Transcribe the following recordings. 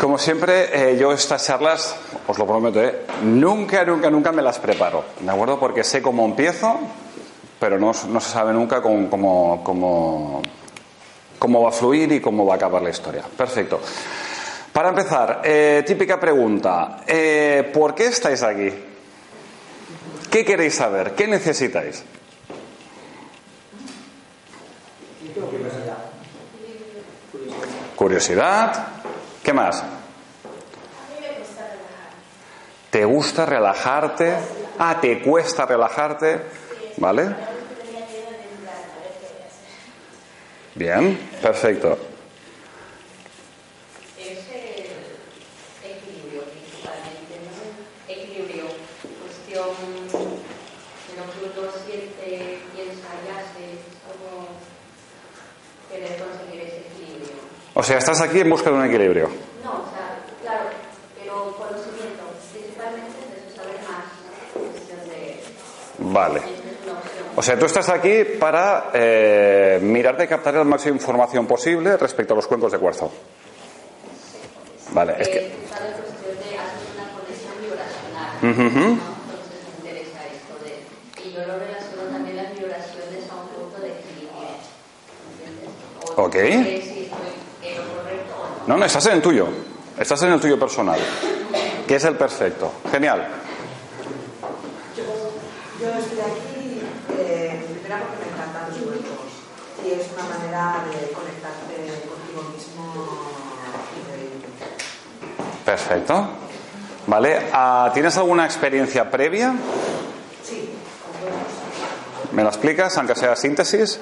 Como siempre, eh, yo estas charlas, os lo prometo, eh, nunca, nunca, nunca me las preparo, ¿de acuerdo? Porque sé cómo empiezo, pero no, se sabe nunca cómo, cómo, cómo, cómo, va a fluir y cómo va a acabar la historia. Perfecto. Para empezar, eh, típica pregunta, eh, ¿por qué estáis aquí? ¿Qué queréis saber? ¿Qué necesitáis? Curiosidad. ¿Qué más? ¿Te gusta relajarte? Ah, ¿te cuesta relajarte? ¿Vale? Bien, perfecto. Es el equilibrio principalmente, ¿no? Equilibrio, cuestión de lo que uno siente, piensa y hace, es como querer conseguir ese equilibrio. O sea, estás aquí en busca de un equilibrio. No, o sea, claro, pero conocimiento, principalmente eso, saber más, de... Vale. O sea, tú estás aquí para eh, mirar de captar la máxima información posible respecto a los cuencos de cuarzo. Vale, es que... De de... Y de ¿entiendes? O Ok. no sé si estoy en lo correcto o no. No, estás en el tuyo. Estás en el tuyo personal. Que es el perfecto. Genial. Yo estoy aquí, eh, primero porque me encantan los cuerpos y es una manera de conectarte contigo mismo increíble. Perfecto. Vale. ah, ¿Tienes alguna experiencia previa? Sí. ¿Me la explicas, aunque sea síntesis?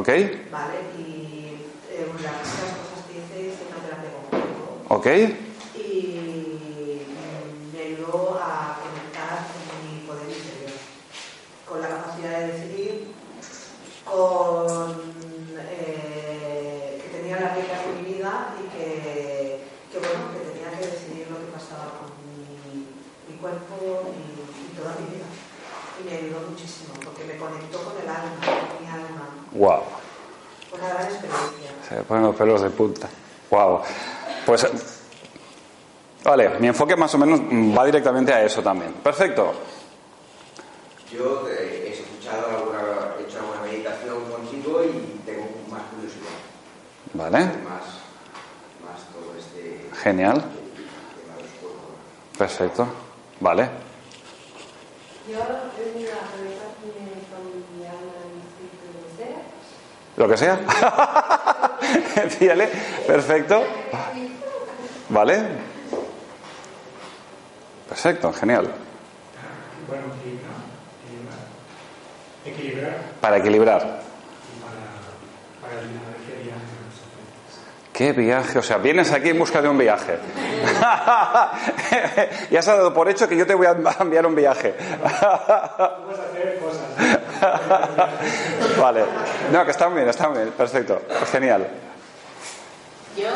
¿Ok? ¿vale? Y eh, las cosas que ¿Ok? y me ayudó a conectar con mi poder interior, con la capacidad de decidir, con eh, que tenía las reglas de mi vida y que, que, bueno, que tenía que decidir lo que pasaba con mi, mi cuerpo y, y toda mi vida. Y me ayudó muchísimo porque me conectó con el alma, con mi alma. Wow. Fue una gran experiencia. Se me ponen los pelos de punta. Wow. Pues. Vale, mi enfoque más o menos va directamente a eso también. Perfecto. Yo eh, he escuchado alguna, he hecho alguna meditación contigo y tengo más curiosidad. Vale. Más, más todo este Genial. Perfecto. Vale. Yo he venido a conectarme con mi alma y espíritu de ser. Lo que sea. Fíjale. Perfecto. Vale. Perfecto, genial. Bueno, equilibrar. Equilibrar. Para equilibrar. para, para eliminar qué viaje nos ofrece. ¿Qué viaje? O sea, vienes aquí en busca de un viaje. ya se ha dado por hecho que yo te voy a enviar un viaje. Vale. No, que están bien, están bien. Perfecto. Genial. Yo eh,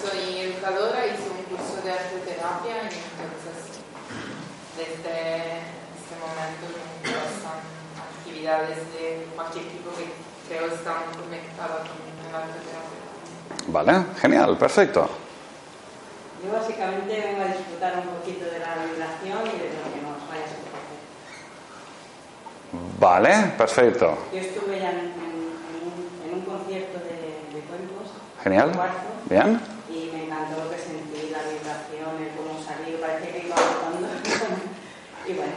soy educadora, hice un curso de arteterapia y entonces desde este momento me interesan actividades de cualquier tipo que creo están conectadas con el arteterapia. Vale, genial, perfecto. Yo básicamente vengo a disfrutar un poquito de la vibración y de lo que nos vaya a. Vale, perfecto. Yo estuve ya en, en- en un, en un concierto de, de cuencos, Genial. de cuarzo, Bien. y me encantó lo que sentí, la vibración, el cómo salí, parecía que iba flotando. y bueno,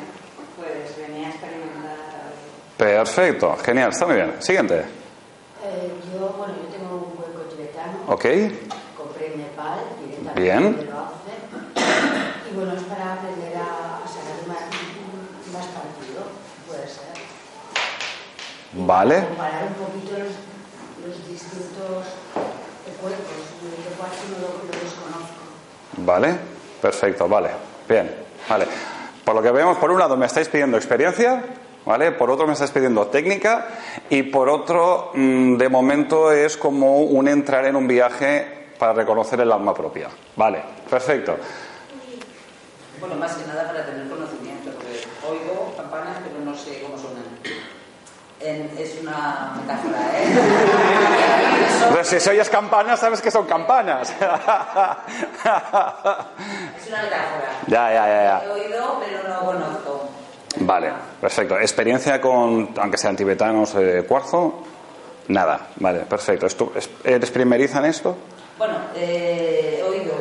pues venía a experimentar. Perfecto, genial, está muy bien. Siguiente. Eh, yo, bueno, yo tengo un hueco tibetano. Ok, Compré en Nepal, directamente Bien. de. Y bueno, es para aprender a, sacar más, más partido, puede ser. Y Vale. Comparar un poquito los, los distintos cuerpos. Yo cuarto no lo, lo desconozco. vale, perfecto, vale. Bien, vale. Por lo que vemos, por un lado me estáis pidiendo experiencia, ¿vale? Por otro me estáis pidiendo técnica y por otro, mm, de momento es como un entrar en un viaje para reconocer el alma propia. Vale, perfecto. Bueno, más que nada para tener conocimiento, porque oigo campanas, pero no sé cómo suenan. En- es una metáfora, ¿eh? Pero si se oyes campanas, sabes que son campanas. Es una metáfora. ya, ya, ya, ya. He oído, pero no conozco. Vale, perfecto. Experiencia con, aunque sean tibetanos de cuarzo, nada. Vale, perfecto. ¿Esto- es- ¿Eres primeriza en esto? Bueno, eh, he oído.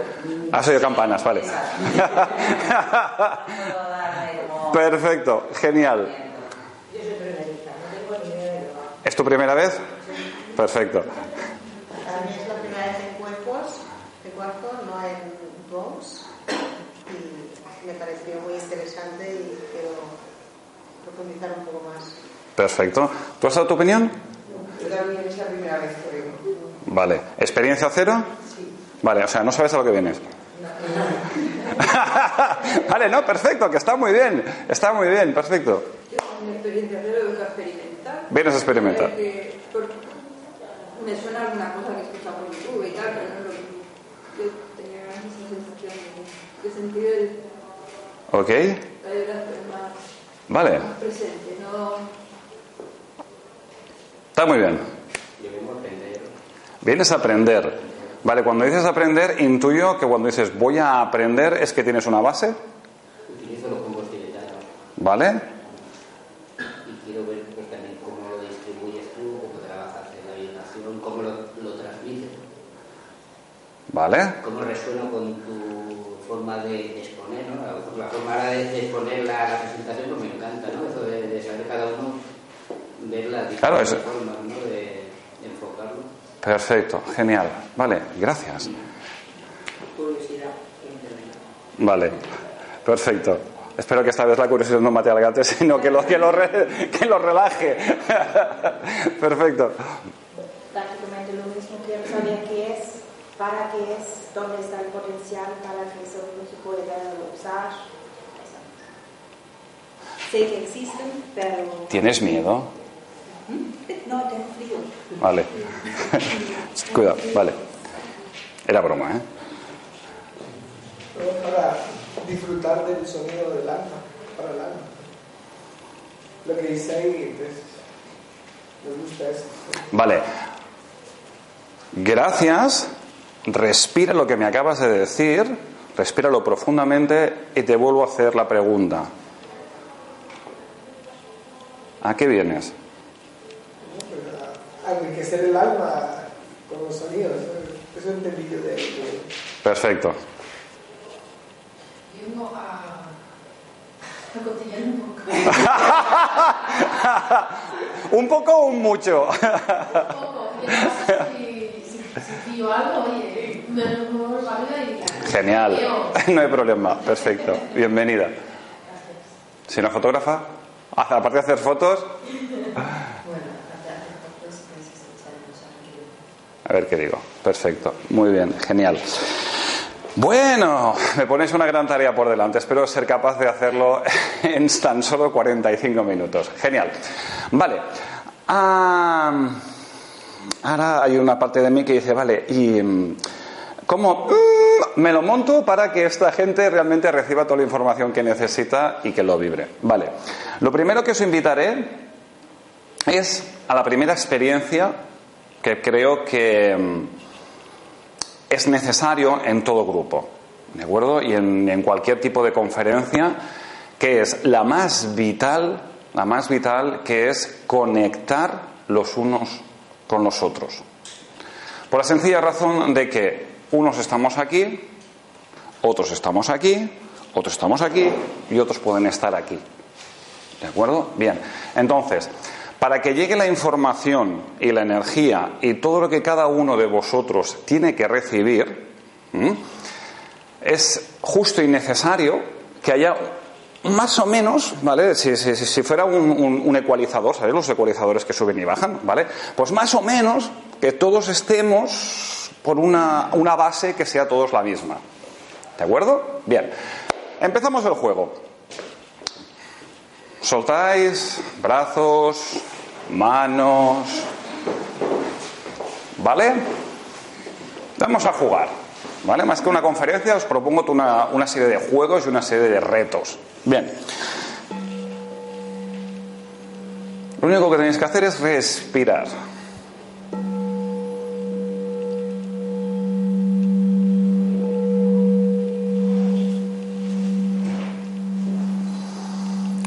Has oído campanas, vale. Perfecto, genial. Yo soy primerita, no tengo ni idea de lo. ¿Es tu primera vez? Perfecto. Para mí es la primera vez en cuerpos de cuarzo, no en pareció muy interesante y quiero profundizar un poco más. Perfecto. ¿Tú has dado tu opinión? Yo también es la primera vez que vengo. Vale. ¿Experiencia cero? Vale, o sea, no sabes a lo que vienes. vale, no, perfecto, que está muy bien. Está muy bien, perfecto. Yo con mi experiencia cero vengo a experimentar. Vienes a experimentar. Porque- me suena alguna cosa que he escuchado por YouTube y tal, pero no lo. Yo tenía esa sensación de, de sentir el, ¿Ok? Vale. Está muy bien. Vienes a aprender. Vale, cuando dices aprender, intuyo que cuando dices voy a aprender es que tienes una base. Utilizo los combos tibetanos ¿Vale? y quiero ver pues, también cómo lo distribuyes tú, cómo trabajas en la vibración, cómo lo, lo transmites, ¿Vale? cómo resuena con tu forma de, ¿no? La, la forma ahora de, de exponer la, la presentación pues me encanta, ¿no? Eso de, de saber cada uno, ver las Claro, diferentes eso- formas, ¿no? De, de enfocarlo. Perfecto, genial. Vale, gracias. Curiosidad que. Vale, perfecto. Espero que esta vez la curiosidad no mate al gato, sino que lo, que lo, re- que lo relaje. Perfecto. prácticamente lo mismo. Quiero saber qué es, para qué es, dónde está el potencial para que eso no se pueda usar. Sé que existen, pero ¿Tienes miedo? no tengo frío. Vale. Cuidado, vale. Era broma, ¿eh? Para disfrutar del sonido del alma, para el alma. Lo que dice ahí, pues, me gusta eso. Vale. Gracias. Respira lo que me acabas de decir. Respíralo profundamente y te vuelvo a hacer la pregunta. ¿A qué vienes? A enriquecer el alma con los sonidos. Eso entendí yo de, Perfecto. A poco. ¿Un poco o un mucho? Un poco. Algo, oye, me lo y... Genial. No hay problema. Perfecto. Bienvenida. ¿Si una fotógrafa? Ah, Aparte de hacer fotos, a ver qué digo. Perfecto. Muy bien. Genial. Bueno, me ponéis una gran tarea por delante. Espero ser capaz de hacerlo en tan solo 45 minutos. Genial. Vale. Ah, ahora hay una parte de mí que dice, vale, ¿y mm, cómo mm, me lo monto para que esta gente realmente reciba toda la información que necesita y que lo vibre? Vale. Lo primero que os invitaré es a la primera experiencia que creo que mm, es necesario en todo grupo, ¿de acuerdo? Y en, en cualquier tipo de conferencia, que es la más vital, la más vital, que es conectar los unos con los otros. Por la sencilla razón de que unos estamos aquí, otros estamos aquí, otros estamos aquí y otros pueden estar aquí. ¿De acuerdo? Bien. Entonces, para que llegue la información y la energía y todo lo que cada uno de vosotros tiene que recibir, es justo y necesario que haya más o menos, ¿vale? Si, fuera un, un- un ecualizador, ¿sabéis los ecualizadores que suben y bajan? ¿Vale? Pues más o menos que todos estemos por una, una base que sea todos la misma. ¿De acuerdo? Bien. Empezamos el juego. Soltáis brazos, manos. ¿Vale? Vamos a jugar. ¿Vale? Más que una conferencia, os propongo una, una serie de juegos y una serie de retos. Bien. Lo único que tenéis que hacer es respirar.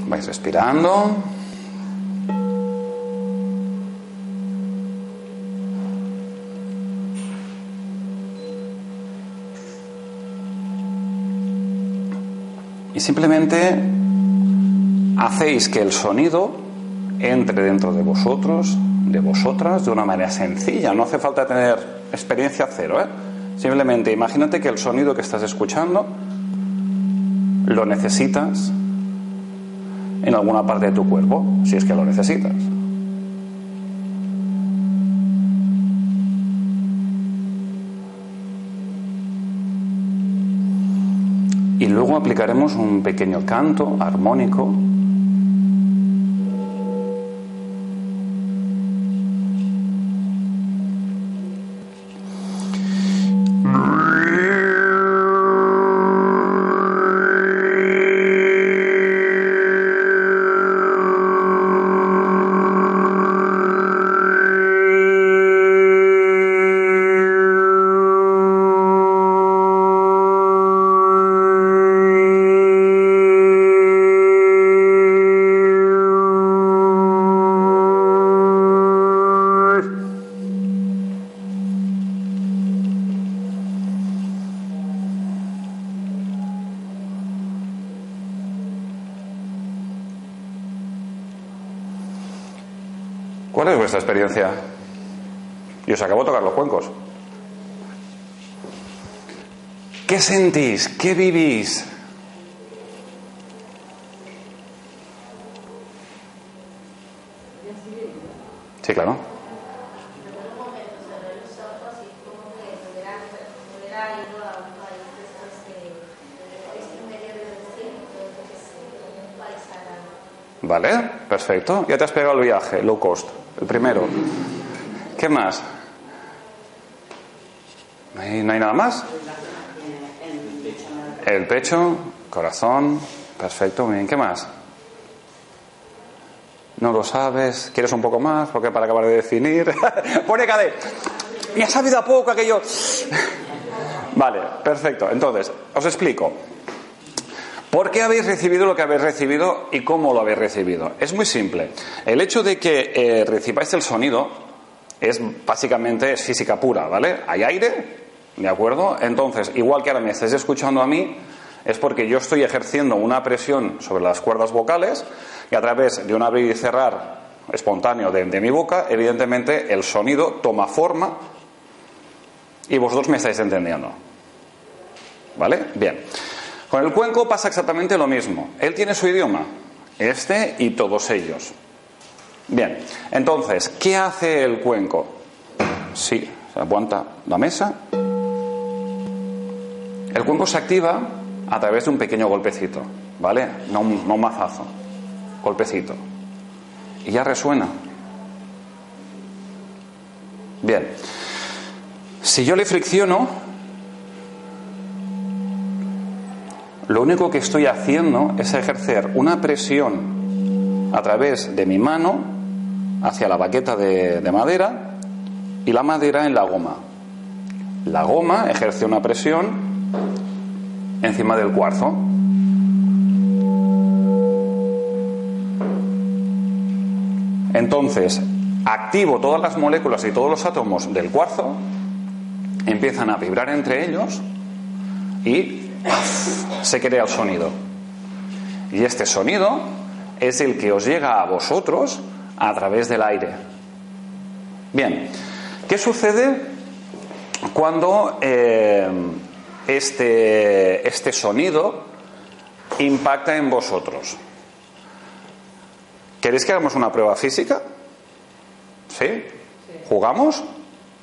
Vais respirando. Simplemente hacéis que el sonido entre dentro de vosotros, de vosotras, de una manera sencilla. No hace falta tener experiencia cero. ¿eh? Simplemente imagínate que el sonido que estás escuchando lo necesitas en alguna parte de tu cuerpo, si es que lo necesitas. Aplicaremos un pequeño canto armónico ¿Cuál es vuestra experiencia? Y os acabo de tocar los cuencos. ¿Qué sentís? ¿Qué vivís? Sí, claro. Vale, perfecto. Ya te has pegado el viaje, low cost, el primero. ¿Qué más? ¿No hay, nada más? El pecho, corazón, perfecto, muy bien. ¿Qué más? No lo sabes, quieres un poco más, porque para acabar de definir. Pone KD. Y ha sabido a poco aquello. vale, perfecto. Entonces, os explico. ¿Por qué habéis recibido lo que habéis recibido y cómo lo habéis recibido? Es muy simple. El hecho de que eh, recibáis el sonido es básicamente es física pura, ¿vale? Hay aire, ¿de acuerdo? Entonces, igual que ahora me estáis escuchando a mí, es porque yo estoy ejerciendo una presión sobre las cuerdas vocales y a través de un abrir y cerrar espontáneo de, mi boca, evidentemente el sonido toma forma y vosotros me estáis entendiendo. ¿Vale? Bien. Con el cuenco pasa exactamente lo mismo. Él tiene su idioma, este y todos ellos. Bien, entonces, ¿qué hace el cuenco? Sí, se aguanta la mesa. El cuenco se activa a través de un pequeño golpecito, ¿vale? No, no un mazazo, golpecito. Y ya resuena. Bien, si yo le fricciono, lo único que estoy haciendo es ejercer una presión a través de mi mano hacia la baqueta de, de, madera y la madera en la goma. La goma ejerce una presión encima del cuarzo. Entonces, activo todas las moléculas y todos los átomos del cuarzo, empiezan a vibrar entre ellos y se crea el sonido. Y este sonido es el que os llega a vosotros a través del aire. Bien, ¿qué sucede cuando eh, este, este sonido impacta en vosotros? ¿Queréis que hagamos una prueba física? ¿Sí? ¿Jugamos?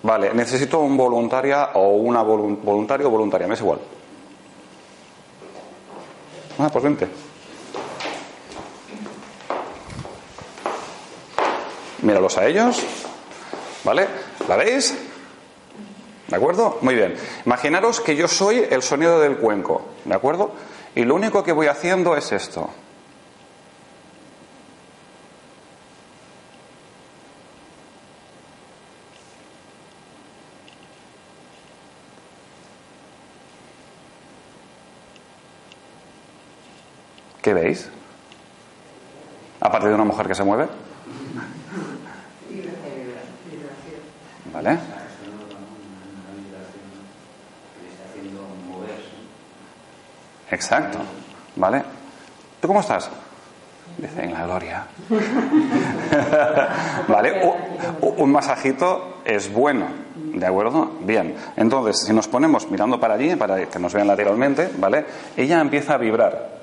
Vale, necesito un voluntaria o una voluntario o voluntaria, me es igual. Ah, pues vente. Míralos a ellos. ¿Vale? ¿La veis? ¿De acuerdo? Muy bien. Imaginaros que yo soy el sonido del cuenco. ¿De acuerdo? Y lo único que voy haciendo es esto. ¿Qué veis? Aparte de una mujer que se mueve. ¿Vale? Exacto. ¿Vale? ¿Tú cómo estás? Dice, en la gloria. ¿Vale? Un, un masajito es bueno. ¿De acuerdo? Bien. Entonces, si nos ponemos mirando para allí, para que nos vean lateralmente, ¿vale? Ella empieza a vibrar.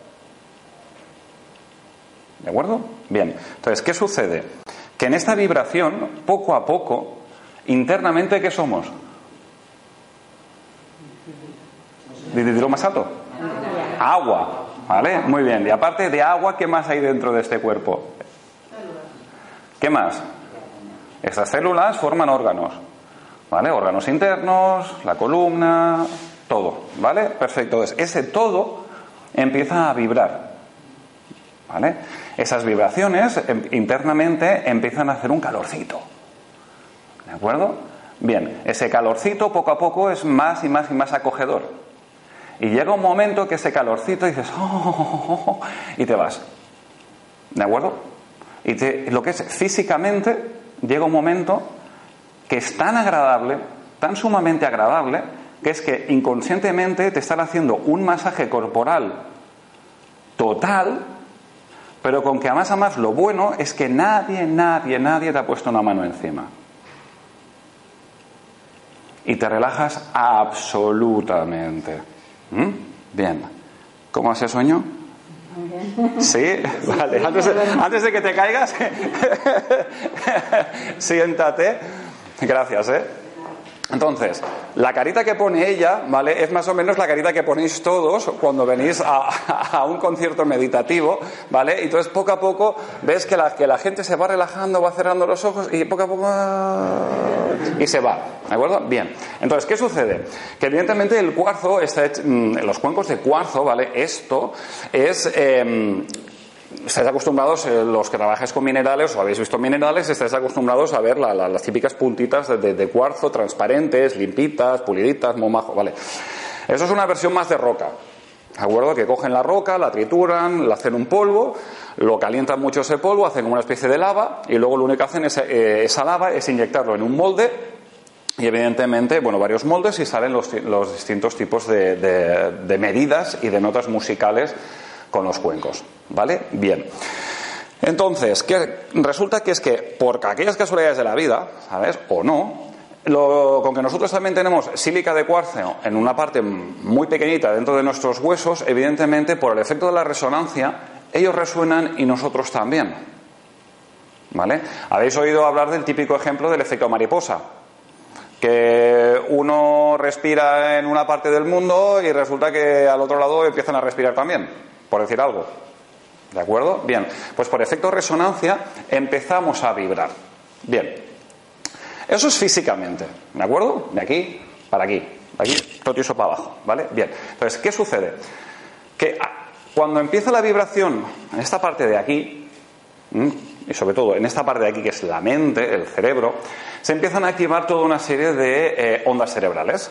¿De acuerdo? Bien. Entonces, ¿qué sucede? Que en esta vibración, poco a poco, internamente, ¿qué somos? Alto. Agua. ¿Vale? Muy bien. Y aparte de agua, ¿qué más hay dentro de este cuerpo? ¿Qué más? Estas células forman órganos. ¿Vale? Órganos internos, la columna, todo. ¿Vale? Perfecto. Entonces, ese todo empieza a vibrar. ¿Vale? Esas vibraciones em, internamente empiezan a hacer un calorcito. ¿De acuerdo? Bien, ese calorcito poco a poco es más y más y más acogedor. Y llega un momento que ese calorcito dices, oh, oh, oh, y te vas. ¿De acuerdo? Y te, lo que es físicamente, llega un momento que es tan agradable, tan sumamente agradable, que es que inconscientemente te están haciendo un masaje corporal total, pero con que a más a más lo bueno es que nadie, nadie, nadie te ha puesto una mano encima. Y te relajas absolutamente. ¿Mm? Bien. ¿Cómo hace sueño? Sí, vale. Antes de, antes de que te caigas, siéntate. Gracias, ¿eh? Entonces, la carita que pone ella, ¿vale? Es más o menos la carita que ponéis todos cuando venís a, a un concierto meditativo, ¿vale? Y entonces poco a poco ves que la, que la gente se va relajando, va cerrando los ojos y poco a poco y se va, ¿de acuerdo? Bien. Entonces, ¿qué sucede? Que evidentemente el cuarzo está hecho, los cuencos de cuarzo, ¿vale? Esto es eh, estáis acostumbrados, eh, los que trabajáis con minerales o habéis visto minerales, estáis acostumbrados a ver la, la, las típicas puntitas de, cuarzo, transparentes, limpitas, puliditas, momajo, ¿vale? Eso es una versión más de roca, ¿de acuerdo? Que cogen la roca, la trituran, la hacen un polvo, lo calientan mucho ese polvo, hacen una especie de lava y luego lo único que hacen es, eh, esa lava es inyectarlo en un molde y evidentemente, bueno, varios moldes y salen los, los distintos tipos de medidas y de notas musicales con los cuencos. ¿Vale? Bien. Entonces, ¿qué? resulta que es que por aquellas casualidades de la vida, ¿sabes? O no, lo, con que nosotros también tenemos sílica de cuarzo en una parte muy pequeñita dentro de nuestros huesos, evidentemente por el efecto de la resonancia, ellos resuenan y nosotros también. ¿Vale? Habéis oído hablar del típico ejemplo del efecto mariposa que uno respira en una parte del mundo y resulta que al otro lado empiezan a respirar también, por decir algo. ¿De acuerdo? Bien, pues por efecto resonancia empezamos a vibrar. Bien, eso es físicamente, ¿de acuerdo? De aquí para aquí, de aquí, todo para abajo, ¿vale? Bien, entonces, ¿qué sucede? Que cuando empieza la vibración en esta parte de aquí, y sobre todo en esta parte de aquí que es la mente, el cerebro, se empiezan a activar toda una serie de eh, ondas cerebrales.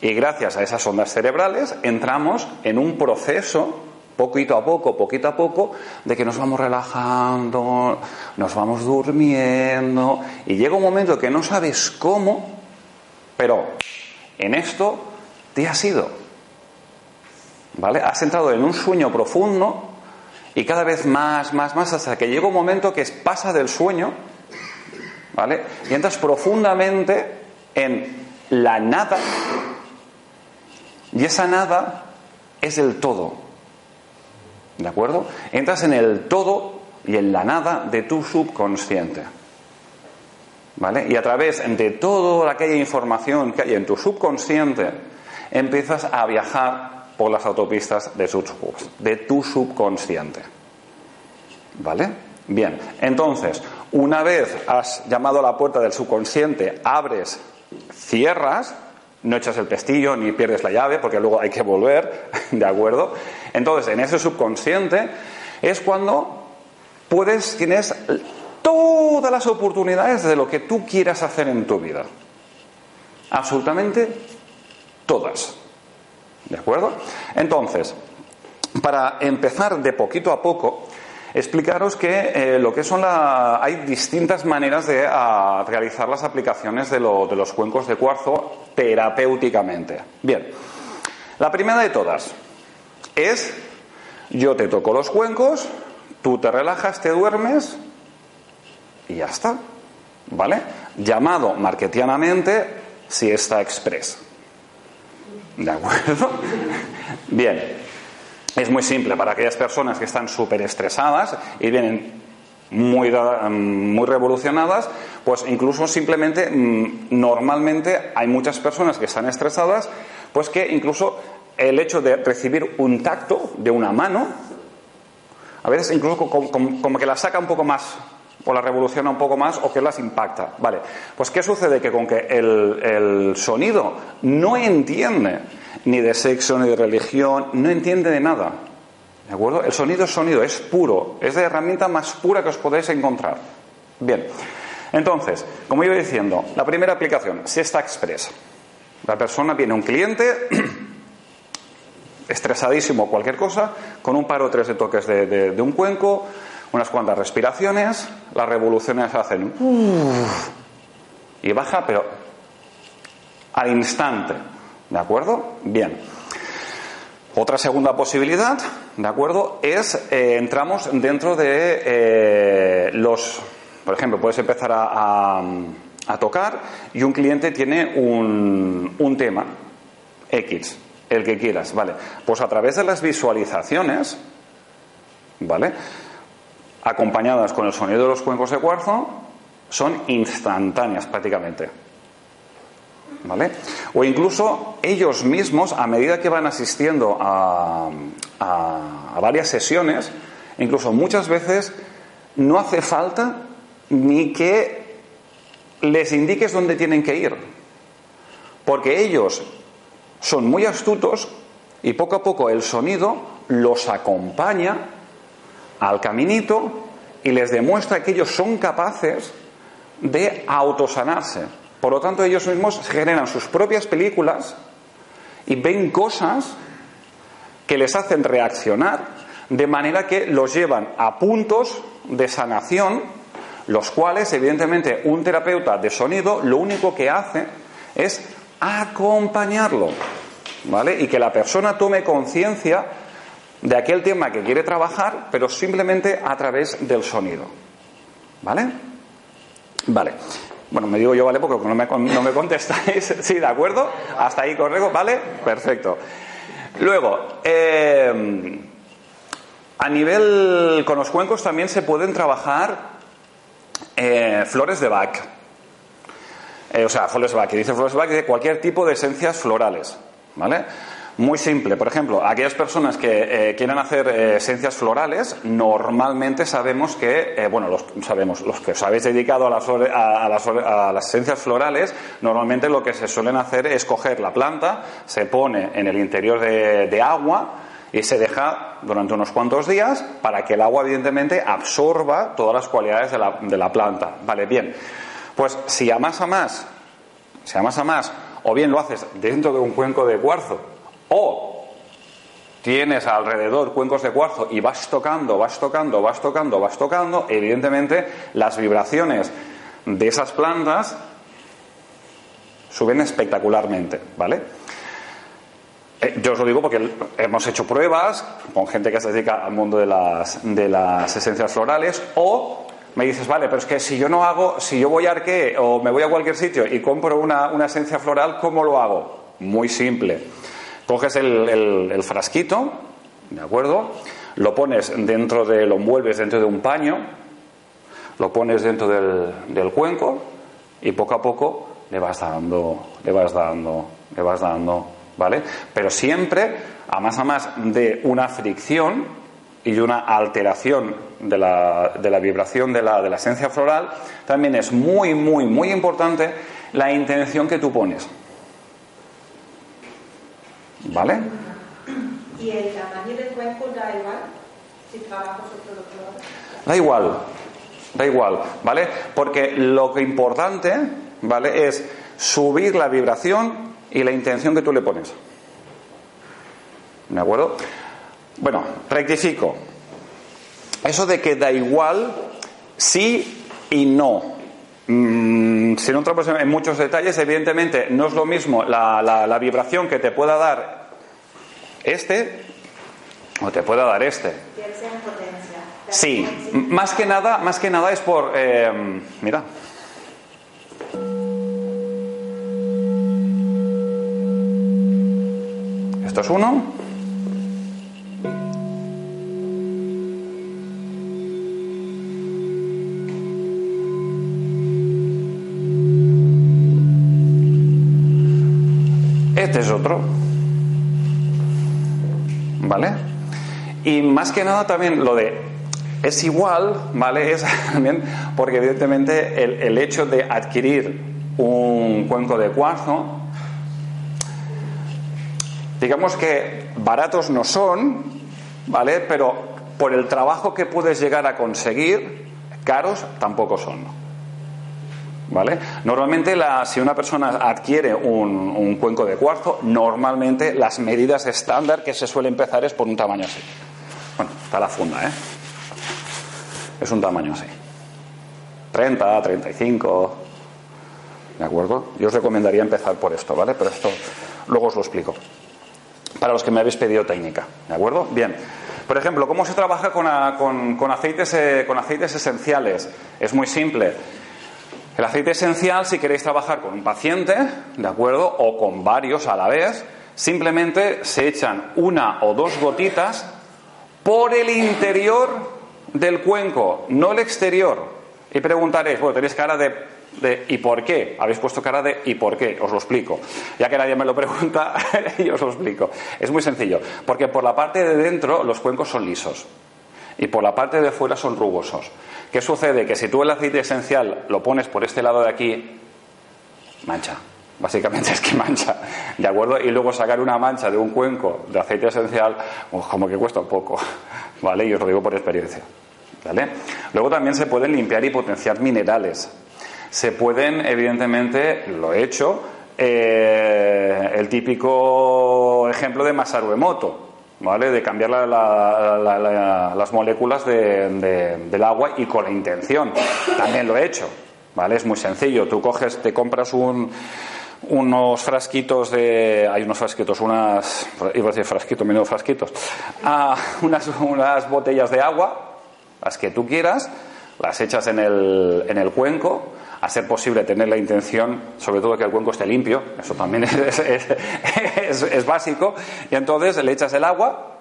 Y gracias a esas ondas cerebrales entramos en un proceso, poquito a poco, poquito a poco, de que nos vamos relajando, nos vamos durmiendo, y llega un momento que no sabes cómo, pero en esto te has ido. ¿Vale? Has entrado en un sueño profundo y cada vez más, más, más, hasta que llega un momento que pasa del sueño, ¿vale? Y entras profundamente en la nada, y esa nada es el todo. ¿De acuerdo? Entras en el todo y en la nada de tu subconsciente. ¿Vale? Y a través de toda aquella información que hay en tu subconsciente, empiezas a viajar por las autopistas de, de tu subconsciente. ¿Vale? Bien, entonces, una vez has llamado a la puerta del subconsciente, abres, cierras, no echas el pestillo ni pierdes la llave porque luego hay que volver, ¿de acuerdo? Entonces, en ese subconsciente es cuando puedes, tienes todas las oportunidades de lo que tú quieras hacer en tu vida. Absolutamente todas. ¿De acuerdo? Entonces, para empezar de poquito a poco, explicaros que eh, lo que son la, hay distintas maneras de a, realizar las aplicaciones de los cuencos de cuarzo terapéuticamente. Bien, la primera de todas es yo te toco los cuencos, tú te relajas, te duermes y ya está. ¿Vale? Llamado marketianamente siesta express. ¿De acuerdo? Bien. Es muy simple para aquellas personas que están súper estresadas y vienen muy, muy revolucionadas, pues incluso simplemente, mm, normalmente hay muchas personas que están estresadas, pues que incluso el hecho de recibir un tacto de una mano, a veces incluso como, que la saca un poco más o la revoluciona un poco más o que las impacta. Vale, pues ¿qué sucede? Que con que el, sonido no entiende ni de sexo, ni de religión, no entiende de nada. ¿De acuerdo? El sonido es sonido, es puro, es la herramienta más pura que os podéis encontrar. Bien, entonces, como iba diciendo, la primera aplicación, Siesta Express. La persona viene un cliente estresadísimo cualquier cosa, con un par o tres de toques de, un cuenco, unas cuantas respiraciones, las revoluciones hacen y baja, pero al instante. ¿De acuerdo? Bien. Otra segunda posibilidad, ¿de acuerdo? Es, eh, entramos dentro de eh, los, por ejemplo, puedes empezar a, a, tocar y un cliente tiene un, un tema X, el que quieras, ¿vale? Pues a través de las visualizaciones, ¿vale? Acompañadas con el sonido de los cuencos de cuarzo, son instantáneas prácticamente. ¿vale? O incluso ellos mismos, a medida que van asistiendo a, varias sesiones, incluso muchas veces no hace falta ni que les indiques dónde tienen que ir, porque ellos son muy astutos y poco a poco el sonido los acompaña al caminito y les demuestra que ellos son capaces de autosanarse. Por lo tanto, ellos mismos generan sus propias películas y ven cosas que les hacen reaccionar de manera que los llevan a puntos de sanación, los cuales, evidentemente, un terapeuta de sonido lo único que hace es acompañarlo, ¿vale? Y que la persona tome conciencia de aquel tema que quiere trabajar, pero simplemente a través del sonido, ¿vale? Vale. Bueno, me digo yo, ¿vale? Porque no me, no me contestáis. Sí, ¿de acuerdo? Hasta ahí correcto, ¿vale? Perfecto. Luego, eh, a nivel con los cuencos también se pueden trabajar eh, flores de Bach. Eh, o sea, flores que dice flores de cualquier tipo de esencias florales, ¿vale? Muy simple. Por ejemplo, aquellas personas que eh, quieren hacer eh, esencias florales, normalmente sabemos que, bueno, los, sabemos, los que os habéis dedicado a las, a, las, a las, esencias florales, normalmente lo que se suelen hacer es coger la planta, se pone en el interior de, de agua y se deja durante unos cuantos días para que el agua, evidentemente, absorba todas las cualidades de la, de la planta. Vale, bien. Pues si amas a más, si amas a más, o bien lo haces dentro de un cuenco de cuarzo, o tienes alrededor cuencos de cuarzo y vas tocando, vas tocando, vas tocando, vas tocando, evidentemente las vibraciones de esas plantas suben espectacularmente, ¿vale? Eh, yo os lo digo porque hemos hecho pruebas con gente que se dedica al mundo de las, de las esencias florales o me dices, vale, pero es que si yo no hago, si yo voy a Arque o me voy a cualquier sitio y compro una, una esencia floral, ¿cómo lo hago? Muy simple Coges el, frasquito, ¿de acuerdo? Lo pones dentro de, lo envuelves dentro de un paño, lo pones dentro del, cuenco y poco a poco le vas dando, le vas dando, le vas dando, ¿vale? Pero siempre, a más a más de una fricción y una alteración de la, de la vibración de la, de la esencia floral, también es muy, muy, muy importante la intención que tú pones. ¿Vale? ¿Y el tamaño del cuenco da igual? Si trabajo sobre. Da igual, da igual, ¿vale? Porque lo que importante, ¿vale? Es subir la vibración y la intención que tú le pones. ¿De acuerdo? Bueno, rectifico. Eso de que da igual, sí y no. Mm, si no entramos en muchos detalles, evidentemente no es lo mismo la, la- la vibración que te pueda dar este o te pueda dar este. Sí, más que nada, más que nada es por, eh, mira. Esto es uno. Y más que nada también lo de es igual, ¿vale? Es también porque evidentemente el, el hecho de adquirir un cuenco de cuarzo, digamos que baratos no son, ¿vale? Pero por el trabajo que puedes llegar a conseguir, caros tampoco son. ¿Vale? Normalmente, la- si una persona adquiere un, un cuenco de cuarzo, normalmente las medidas estándar que se suele empezar es por un tamaño así. Bueno, está la funda, ¿eh? Es un tamaño así. 30, 35. ¿De acuerdo? Yo os recomendaría empezar por esto, ¿vale? Pero esto luego os lo explico. Para los que me habéis pedido técnica, ¿de acuerdo? Bien. Por ejemplo, ¿cómo se trabaja con, con aceites, eh, con aceites esenciales? Es muy simple. El aceite esencial, si queréis trabajar con un paciente, ¿de acuerdo? O con varios a la vez, simplemente se echan una o dos gotitas por el interior del cuenco, no el exterior. Y preguntaréis, bueno, tenéis cara de, ¿y por qué? Habéis puesto cara de ¿y por qué? Os lo explico. Ya que nadie me lo pregunta, yo os lo explico. Es muy sencillo, porque por la parte de dentro los cuencos son lisos y por la parte de fuera son rugosos. ¿Qué sucede? Que si tú el aceite esencial lo pones por este lado de aquí, mancha. Básicamente es que mancha, ¿de acuerdo? Y luego sacar una mancha de un cuenco de aceite esencial, pues como que cuesta un poco, ¿vale? Y os lo digo por experiencia, ¿vale? Luego también se pueden limpiar y potenciar minerales. Se pueden, evidentemente, lo he hecho, eh, el típico ejemplo de Masaru Emoto, ¿vale? De cambiar la- la- la- la- las moléculas de- de- del agua y con la intención. También lo he hecho, ¿vale? Es muy sencillo. Tú coges, te compras un, unos frasquitos de. Hay unos frasquitos, unas. Iba a decir frasquitos, menudo frasquitos. Ah, unas, unas botellas de agua, las que tú quieras, las echas en el, en el cuenco. A ser posible tener la intención, sobre todo que el cuenco esté limpio, eso también es, es- es- es básico. Y entonces le echas el agua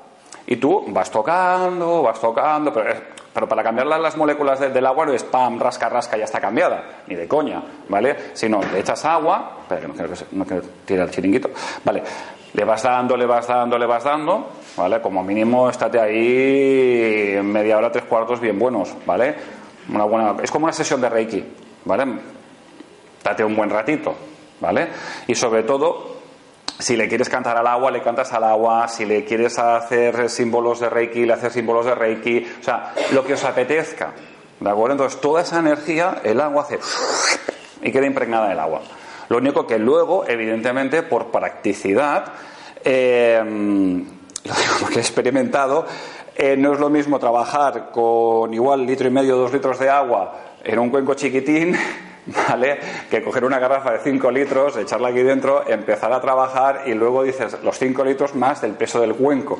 y tú vas tocando, vas tocando, pero, pero para cambiar las, las moléculas de- del agua no es pam, rasca, rasca, ya está cambiada, ni de coña, ¿vale? Sino le echas agua, espera que no quiero, no quiero tirar el chiringuito, ¿vale? Le vas dando, le vas dando, le vas dando, ¿vale? Como mínimo estate ahí media hora, tres cuartos bien buenos, ¿vale? Una buena, es como una sesión de Reiki, ¿vale? Date un buen ratito, ¿vale? Y sobre todo, si le quieres cantar al agua, le cantas al agua. Si le quieres hacer símbolos de Reiki, le haces símbolos de Reiki. O sea, lo que os apetezca. ¿De acuerdo? Entonces, toda esa energía, el agua hace. y queda impregnada en el agua. Lo único que luego, evidentemente, por practicidad, eh, lo digo porque he experimentado, eh, no es lo mismo trabajar con igual litro y medio, dos litros de agua en un cuenco chiquitín, ¿vale? Que coger una garrafa de 5 litros, echarla aquí dentro, empezar a trabajar y luego dices los 5 litros más del peso del cuenco.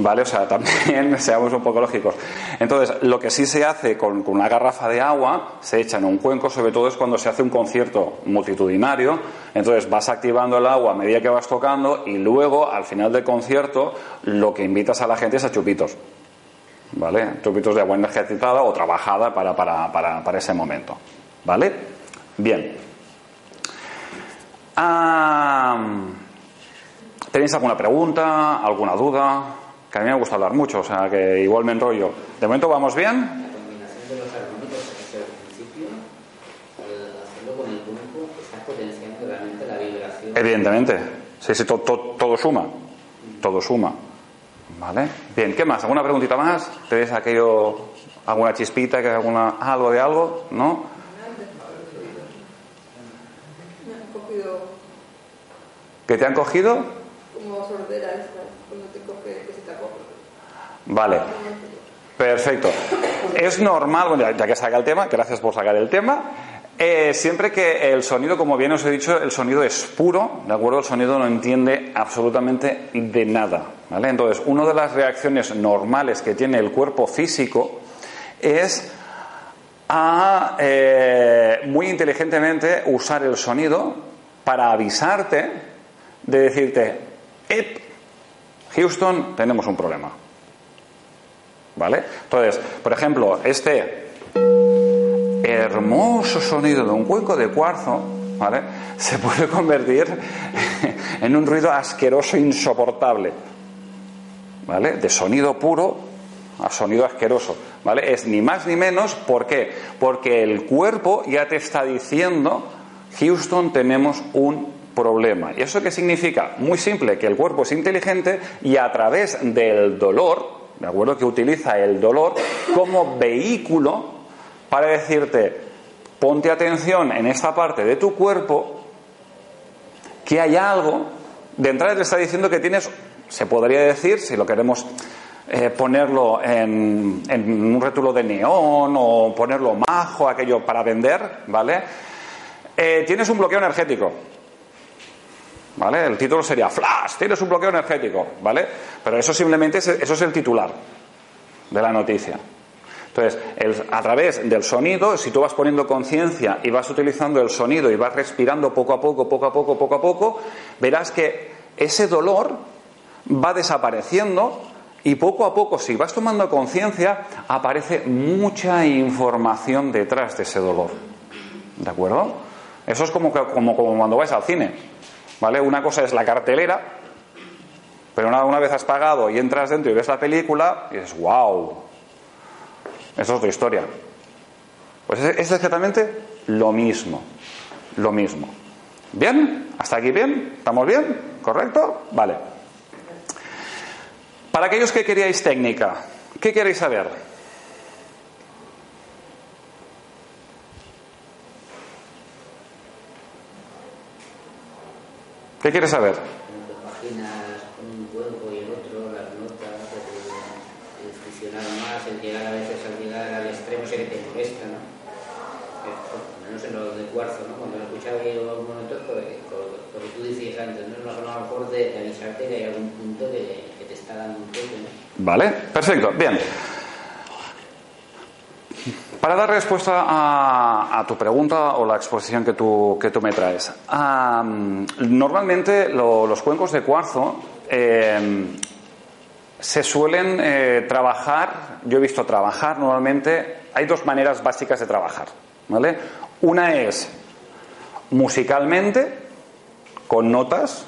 ¿Vale? O sea, también seamos un poco lógicos. Entonces, lo que sí se hace con, con una garrafa de agua, se echa en un cuenco, sobre todo es cuando se hace un concierto multitudinario. Entonces, vas activando el agua a medida que vas tocando y luego, al final del concierto, lo que invitas a la gente es a chupitos. ¿Vale? Chupitos de agua energetizada o trabajada para, para, para, para ese momento. ¿Vale? Bien. Ah, ¿Tenéis alguna pregunta, alguna duda? Que a mí me gusta hablar mucho, o sea que igual me enrollo. ¿De momento vamos bien? Evidentemente. Sí, sí, to- to- todo suma. Todo suma. ¿Vale? Bien, ¿qué más? ¿Alguna preguntita más? ¿Tenéis aquello, alguna chispita, que alguna, algo de algo? ¿No? ¿Que te han cogido? como sordera esta, cuando te coge, que se te acoge. Vale. Perfecto. Es normal, bueno, ya- ya que saca el tema, gracias por sacar el tema. Eh, siempre que el sonido, como bien os he dicho, el sonido es puro, ¿de acuerdo? El sonido no entiende absolutamente de nada, ¿vale? Entonces, una de las reacciones normales que tiene el cuerpo físico es a eh, muy inteligentemente usar el sonido para avisarte de decirte, "Ep, Houston, tenemos un problema. ¿Vale? Entonces, por ejemplo, este hermoso sonido de un cuenco de cuarzo, ¿vale? Se puede convertir en un ruido asqueroso insoportable. ¿Vale? De sonido puro a sonido asqueroso, ¿vale? Es ni más ni menos, ¿por qué? Porque el cuerpo ya te está diciendo, Houston, tenemos un problema. ¿Y eso qué significa? Muy simple, que el cuerpo es inteligente y a través del dolor, ¿de acuerdo? Que utiliza el dolor como vehículo para decirte, ponte atención en esta parte de tu cuerpo, que hay algo, de entrada te está diciendo que tienes, se podría decir, si lo queremos eh, ponerlo en, en un rétulo de neón o ponerlo majo, aquello para vender, ¿vale? Eh, tienes un bloqueo energético. ¿Vale? El título sería Flash, tienes un bloqueo energético, ¿vale? Pero eso simplemente es, eso es el titular de la noticia. Entonces, a través del sonido, si tú vas poniendo conciencia y vas utilizando el sonido y vas respirando poco a poco, poco a poco, poco a poco, verás que ese dolor va desapareciendo y poco a poco, si vas tomando conciencia, aparece mucha información detrás de ese dolor. ¿De acuerdo? Eso es como, como, cuando vas al cine. ¿Vale? Una cosa es la cartelera, pero una, una vez has pagado y entras dentro y ves la película, y dices, wow, es otra historia. Pues es, exactamente lo mismo. Lo mismo. ¿Bien? ¿Hasta aquí bien? ¿Estamos bien? ¿Correcto? Vale. Para aquellos que queríais técnica, ¿qué queréis saber? ¿Qué quieres saber? Páginas con un cuerpo y el otro, las notas, el, el funcionar más, el llegar a veces al llegar al extremo sé que te molesta, ¿no? Que, por lo menos en lo de cuarzo, ¿no? Cuando lo escuchaba yo un momento, pues, lo que tú decías antes, ¿no? Forma a lo mejor de, de avisarte que hay algún punto que, que te está dando un toque, ¿no? Vale, perfecto, bien. Para dar respuesta a, a tu pregunta o la exposición que tú, que tú me traes, am, normalmente lo- los cuencos de cuarzo em, se suelen eh, trabajar, yo he visto trabajar normalmente, hay dos maneras básicas de trabajar, ¿vale? Una es musicalmente, con notas,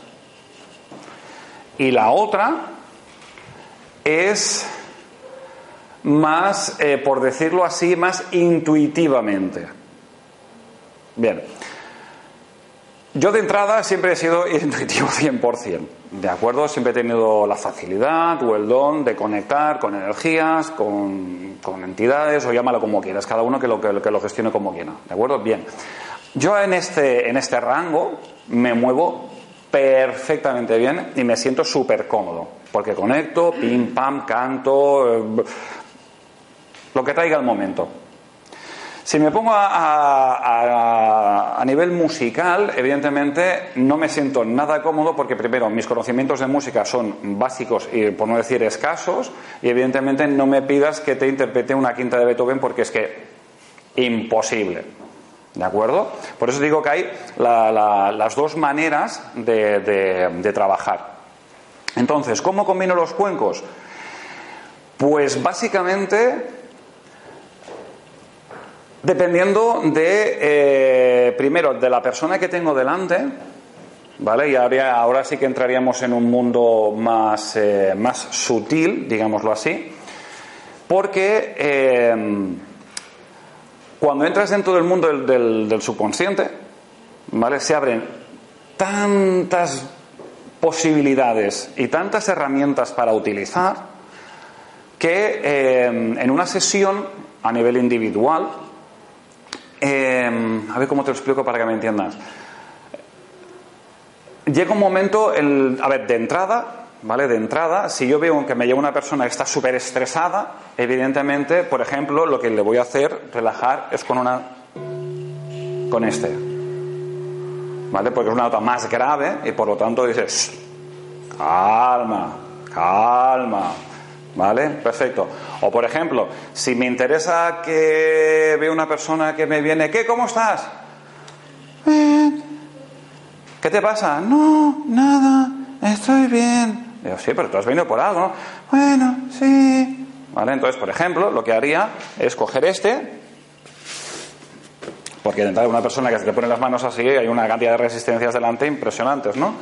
y la otra es más, eh, por decirlo así, más intuitivamente. Bien. Yo de entrada siempre he sido intuitivo 100%, ¿de acuerdo? Siempre he tenido la facilidad o el don de conectar con energías, con, entidades, o llámalo como quieras, cada uno que lo, que lo gestione como quiera, ¿de acuerdo? Bien. Yo en este, en este rango me muevo perfectamente bien y me siento súper cómodo, porque conecto, pim, pam, canto, eh, lo que traiga el momento. Si me pongo a, a- nivel musical, evidentemente no me siento nada cómodo porque primero mis conocimientos de música son básicos y por no decir escasos y evidentemente no me pidas que te interprete una quinta de Beethoven porque es que imposible. ¿De acuerdo? Por eso digo que hay la- la- las dos maneras de, de- de trabajar. Entonces, ¿cómo combino los cuencos? Pues básicamente dependiendo de, eh, primero, de la persona que tengo delante, ¿vale? Y ahora, sí que entraríamos en un mundo más, eh, más sutil, digámoslo así, porque eh, cuando entras dentro del mundo del, del- subconsciente, ¿vale? Se abren tantas posibilidades y tantas herramientas para utilizar que en una sesión a nivel individual, a ver cómo te lo explico para que me entiendas. Llega un momento, el, a ver, de entrada, ¿vale? De entrada, si yo veo que me llega una persona que está súper estresada, evidentemente, por ejemplo, lo que le voy a hacer, relajar, es con una. con este. ¿Vale? Porque es una nota más grave y por lo tanto dices, calma, calma. ¿Vale? Perfecto. O por ejemplo, si me interesa que veo una persona que me viene, ¿qué? ¿Cómo estás? Bien. ¿Qué te pasa? No, nada, estoy bien. Digo, sí, pero tú has venido por algo, ¿no? Bueno, sí. ¿Vale? Entonces, por ejemplo, lo que haría es coger este, porque dentro de una persona que se te pone las manos así, hay una cantidad de resistencias delante impresionantes, ¿no?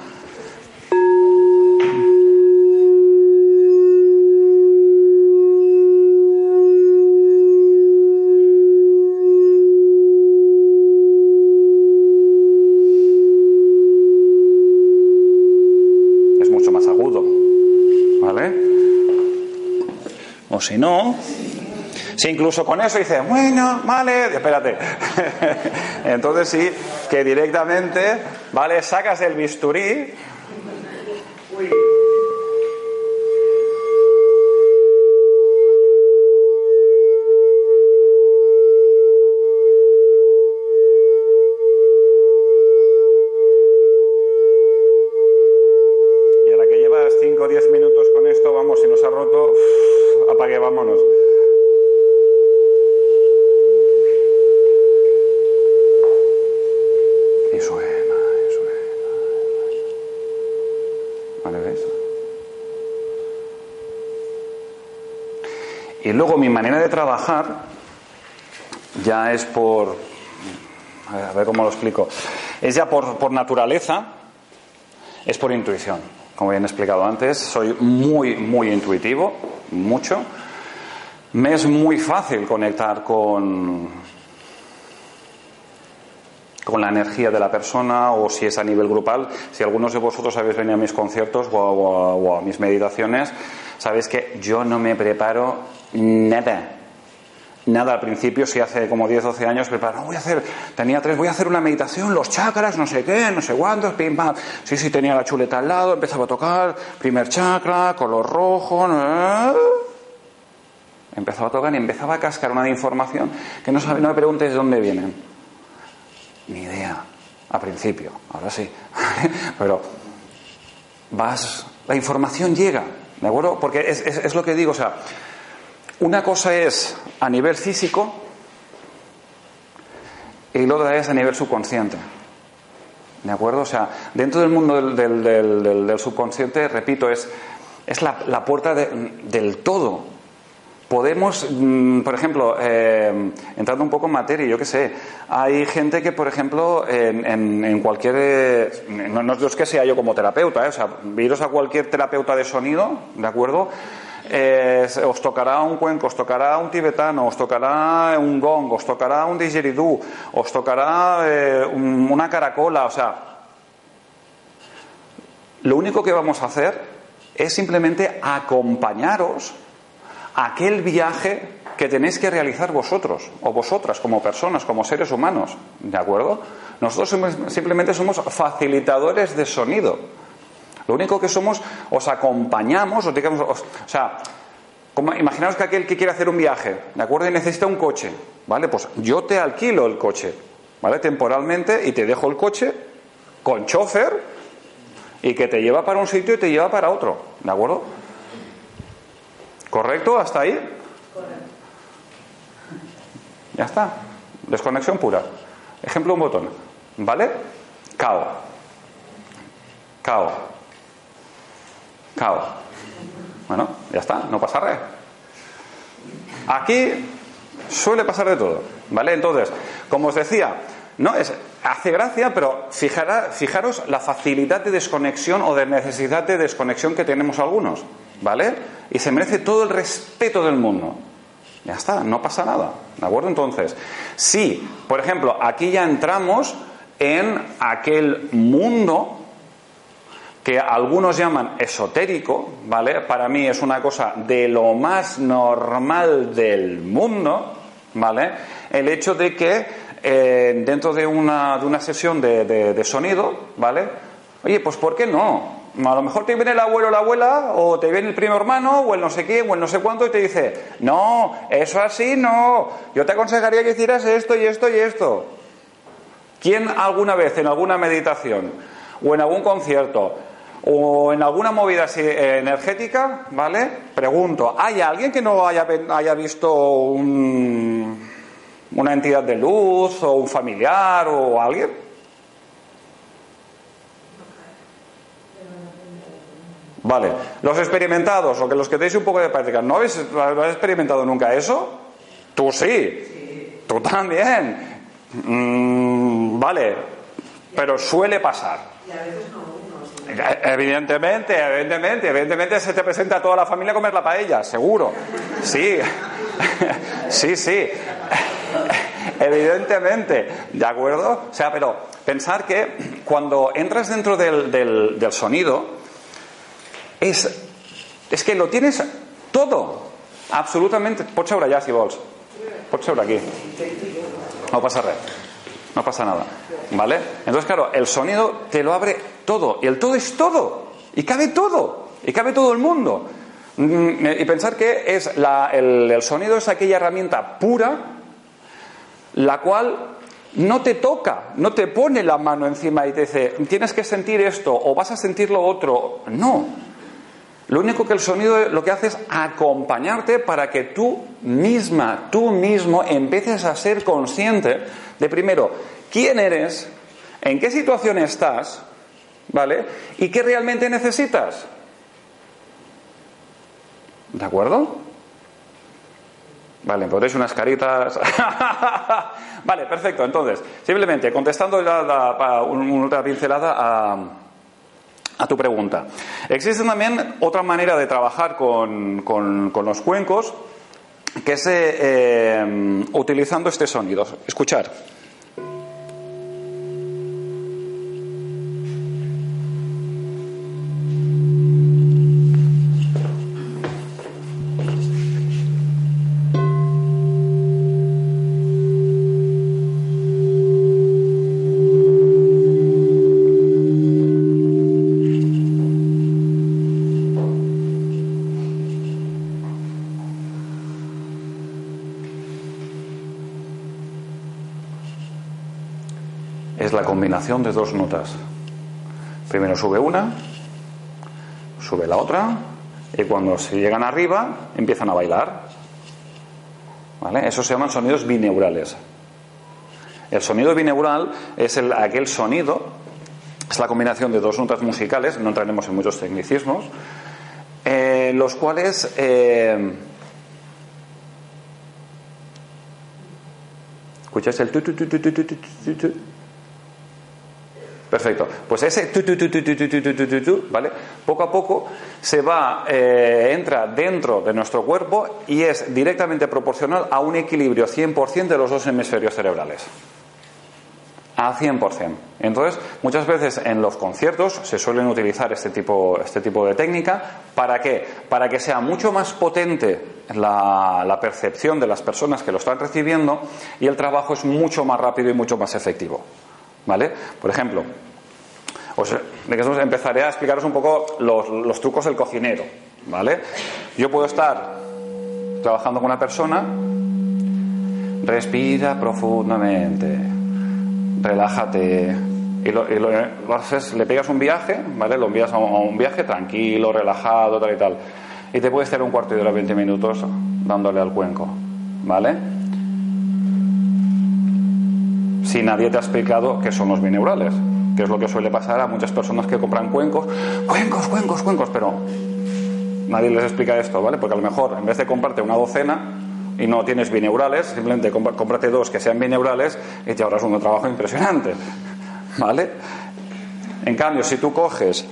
O si no, si incluso con eso dice, bueno, vale, espérate. Entonces sí, que directamente, ¿vale? Sacas el bisturí. Y luego mi manera de trabajar ya es por. A ver, cómo lo explico. Es ya por, por naturaleza, es por intuición. Como bien he explicado antes, soy muy, muy intuitivo, mucho. Me es muy fácil conectar con, con la energía de la persona o si es a nivel grupal. Si algunos de vosotros habéis venido a mis conciertos o a mis meditaciones, sabéis que yo no me preparo nada. Nada al principio, si hace como 10, 12 años, preparo, no, voy a hacer, tenía tres, voy a hacer una meditación, los chakras, no sé qué, no sé cuántos, pim, pam. Sí, sí, tenía la chuleta al lado, empezaba a tocar, primer chakra, color rojo, ¿no? empezaba a tocar y empezaba a cascar una de información que no, sabe, no me preguntes de dónde vienen. Ni idea, a principio, ahora sí. Pero vas, la información llega, ¿de acuerdo? Porque es, es, lo que digo, o sea, una cosa es a nivel físico y la otra es a nivel subconsciente. ¿De acuerdo? O sea, dentro del mundo del, del- subconsciente, repito, es, es la, la puerta de- del todo. Podemos, mm, por ejemplo, eh, entrando un poco en materia, yo qué sé, hay gente que, por ejemplo, en, cualquier. eh, No, no es que sea yo como terapeuta, eh, o sea, iros a cualquier terapeuta de sonido, ¿de acuerdo? Eh, os tocará un cuenco, os tocará un tibetano, os tocará un gong, os tocará un didgeridoo, os tocará un- una caracola, o sea, lo único que vamos a hacer es simplemente acompañaros aquel viaje que tenéis que realizar vosotros o vosotras como personas, como seres humanos, ¿de acuerdo? Nosotros simplemente somos facilitadores de sonido. Lo único que somos, os acompañamos, os digamos, os- o sea, imaginaos que aquel que quiere hacer un viaje, ¿de acuerdo? Y necesita un coche, ¿vale? Pues yo te alquilo el coche, ¿vale? Temporalmente y te dejo el coche con chofer y que te lleva para un sitio y te lleva para otro, ¿de acuerdo? ¿Correcto? ¿Hasta ahí? Ya está. Desconexión pura. Ejemplo, un botón. ¿Vale? Cao. Cao. Cao. Bueno, ya está, no pasa nada. Aquí suele pasar de todo, ¿vale? Entonces, como os decía, no es hace gracia, pero fijaros la facilidad de desconexión o de necesidad de desconexión que tenemos algunos, ¿vale? Y se merece todo el respeto del mundo. Ya está, no pasa nada, ¿de acuerdo? Entonces, si, por ejemplo, aquí ya entramos en aquel mundo que algunos llaman esotérico, ¿vale? Para mí es una cosa de lo más normal del mundo, ¿vale? El hecho de que eh, dentro de una, de una sesión de, de- de sonido, ¿vale? Oye, pues ¿por qué no? A lo mejor te viene el abuelo o la abuela, o te viene el primo hermano, o el no sé qué, o el no sé cuánto, y te dice, no, eso así no, yo te aconsejaría que hicieras esto y esto y esto. ¿Quién alguna vez en alguna meditación o en algún concierto o en alguna movida así, eh, energética, ¿vale? Pregunto, ¿hay alguien que no haya, haya visto un- una entidad de luz o un familiar o alguien? Vale, los experimentados o que los que tenéis un poco de práctica, ¿no habéis, ¿no habéis experimentado nunca eso? Tú sí, tú también. Mm, vale, pero suele pasar. Y a veces no Eh, Evidentemente, evidentemente, evidentemente se te presenta a toda la familia a comer la paella, seguro. Sí, sí, sí. Evidentemente, ¿de acuerdo? O sea, pero pensar que cuando entras dentro del, del- del sonido, es, es que lo tienes todo, absolutamente. Pots seure allà, si vols. Pots seure aquí. No pasa res. No pasa nada. ¿Vale? Entonces, claro, el sonido te lo abre todo. Y el todo es todo. Y cabe todo. Y cabe todo el mundo. Mm, Y pensar que es la- el, el sonido es aquella herramienta pura, la cual no te toca, no te pone la mano encima y te dice, tienes que sentir esto o vas a sentir lo otro. No. Lo único que el sonido lo que hace es acompañarte para que tú misma, tú mismo empieces a ser consciente de primero quién eres, en qué situación estás, ¿vale? Y qué realmente necesitas. ¿De acuerdo? Vale, podréis unas caritas. vale, perfecto. Entonces, simplemente contestando la, la- una pincelada a, a tu pregunta. Existe también otra manera de trabajar con, con- los cuencos, que es eh, eh, utilizando este sonido. Escuchar. Es la combinación de dos notas. Primero sube una, sube la otra, y cuando se llegan arriba empiezan a bailar. ¿Vale? Eso se llaman sonidos bineurales. El sonido bineural es el- aquel sonido, es la combinación de dos notas musicales, no entraremos en muchos tecnicismos, eh, los cuales eh, ¿Escucháis el tu, tu, tu, tu, tu, tu, tu, tu, tu? Perfecto. Pues ese tu, tu, tu, tu, tu, tu, tu, tu, tu, ¿vale? Poco a poco se va, eh, entra dentro de nuestro cuerpo y es directamente proporcional a un equilibrio 100% de los dos hemisferios cerebrales. A 100%. Entonces, muchas veces en los conciertos se suelen utilizar este tipo, este tipo de técnica. ¿Para qué? Para que sea mucho más potente la, la percepción de las personas que lo están recibiendo y el trabajo es mucho más rápido y mucho más efectivo. ¿Vale? Por ejemplo, os, empezaré a explicaros un poco los, trucos del cocinero. ¿Vale? Yo puedo estar trabajando con una persona, respira profundamente, relájate. Y, lo, haces, le pegas un viaje, ¿vale? Lo envías a un, viaje tranquilo, relajado, tal y tal. Y te puedes estar un cuarto de hora, 20 minutos dándole al cuenco, ¿vale? Si nadie te ha explicado qué son los bineurales, que es lo que suele pasar a muchas personas que compran cuencos, cuencos, cuencos, cuencos, pero nadie les explica esto, ¿vale? Porque a lo mejor en vez de comprarte una docena y no tienes bineurales, simplemente cómprate dos que sean bineurales y te ahorras un trabajo impresionante, ¿vale? En cambio, si tú coges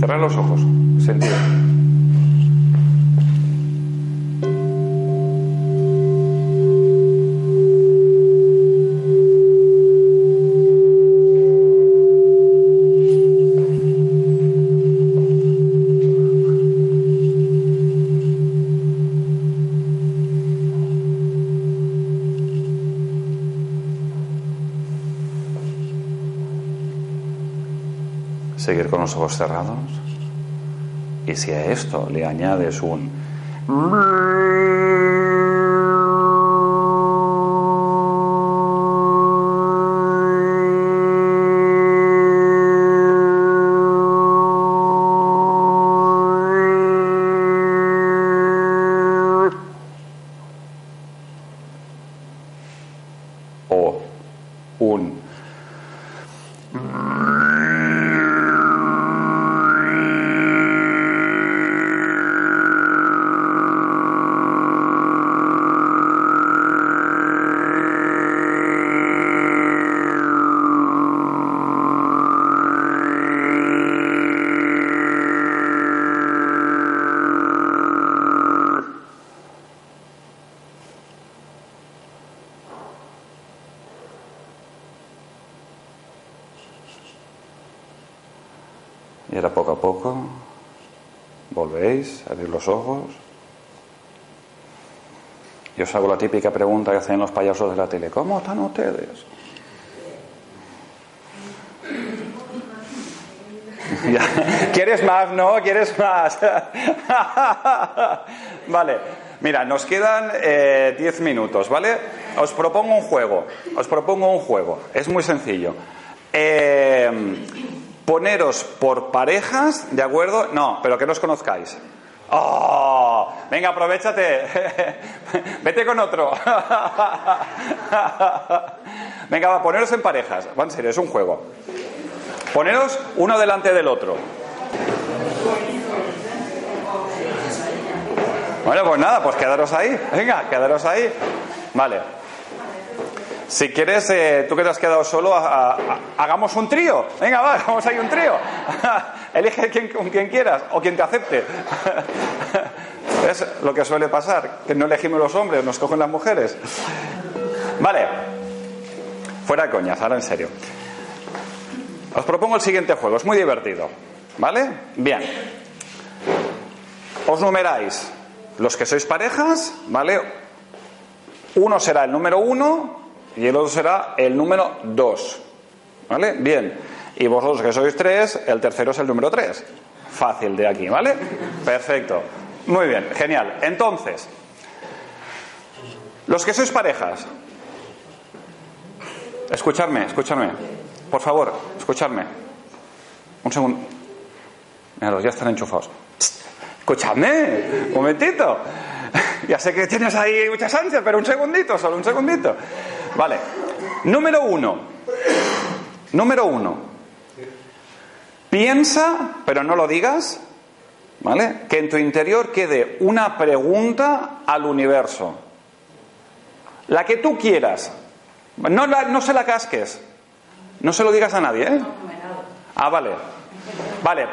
Cerrar los ojos, sentir. Los ojos cerrados. Y si a esto le añades un ojos. Y os hago la típica pregunta que hacen los payasos de la tele. ¿Cómo están ustedes? ¿Quieres más? No, ¿quieres más? vale, mira, nos quedan 10 eh, minutos, ¿vale? Os propongo un juego, os propongo un juego, es muy sencillo. Eh, poneros por parejas, ¿de acuerdo? No, pero que no os conozcáis. ¡Oh! Venga, aprovechate. Vete con otro. Venga, va, poneros en parejas. Va en serio, es un juego. Poneros uno delante del otro. Bueno, pues nada, pues quedaros ahí. Venga, quedaros ahí. Vale. Si quieres, eh, tú que te has quedado solo, hagamos un trío. Venga, va, hagamos ahí un trío. Elige quien, quien quieras o quien te acepte. Es lo que suele pasar, que no elegimos los hombres, nos cogen las mujeres. Vale. Fuera de coñas, ahora en serio. Os propongo el siguiente juego, es muy divertido. ¿Vale? Bien. Os numeráis los que sois parejas, ¿vale? Uno será el número uno y el otro será el número dos. ¿Vale? Bien. Y vosotros que sois tres, el tercero es el número tres. Fácil de aquí, ¿vale? Perfecto. Muy bien, genial. Entonces, los que sois parejas, escuchadme, escuchadme. Por favor, escuchadme. Un segundo. Mira, ya están enchufados. Escuchadme, un momentito. Ya sé que tienes ahí muchas ansias, pero un segundito, solo un segundito. Vale. Número uno. Número uno. Piensa, pero no lo digas, ¿vale? Que en tu interior quede una pregunta al universo. La que tú quieras. No, la- no se la casques. No se lo digas a nadie, ¿eh? Ah, vale. Vale,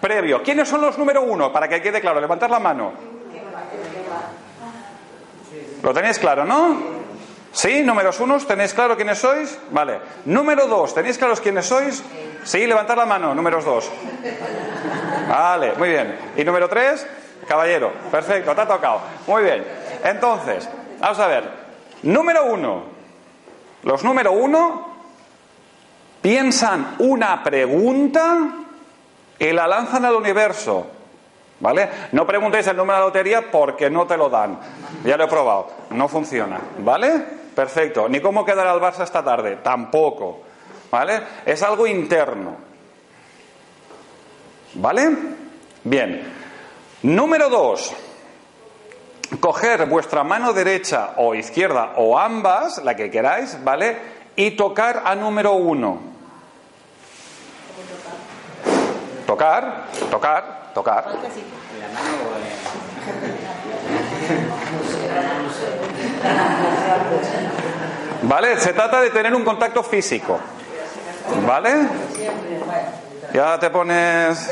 previo. ¿Quiénes son los número uno? Para que quede claro, levantad la mano. ¿Lo tenéis claro, no? ¿Sí? ¿Números unos? ¿Tenéis claro quiénes sois? Vale. Número dos, ¿tenéis claros quiénes sois? Sí, levantad la mano, números dos. Vale, muy bien. ¿Y número tres? Caballero. Perfecto, te ha tocado. Muy bien. Entonces, vamos a ver. Número uno. Los número uno piensan una pregunta y la lanzan al universo. ¿Vale? No preguntéis el número de la lotería porque no te lo dan. Ya lo he probado. No funciona. ¿Vale? Perfecto. Ni cómo quedará el Barça esta tarde. Tampoco. ¿Vale? Es algo interno. ¿Vale? Bien. Número dos. Coger vuestra mano derecha o izquierda o ambas, la que queráis, ¿vale? Y tocar a número uno. Tocar, tocar, tocar. ¿Vale? Se trata de tener un contacto físico. ¿Vale? Ya te pones.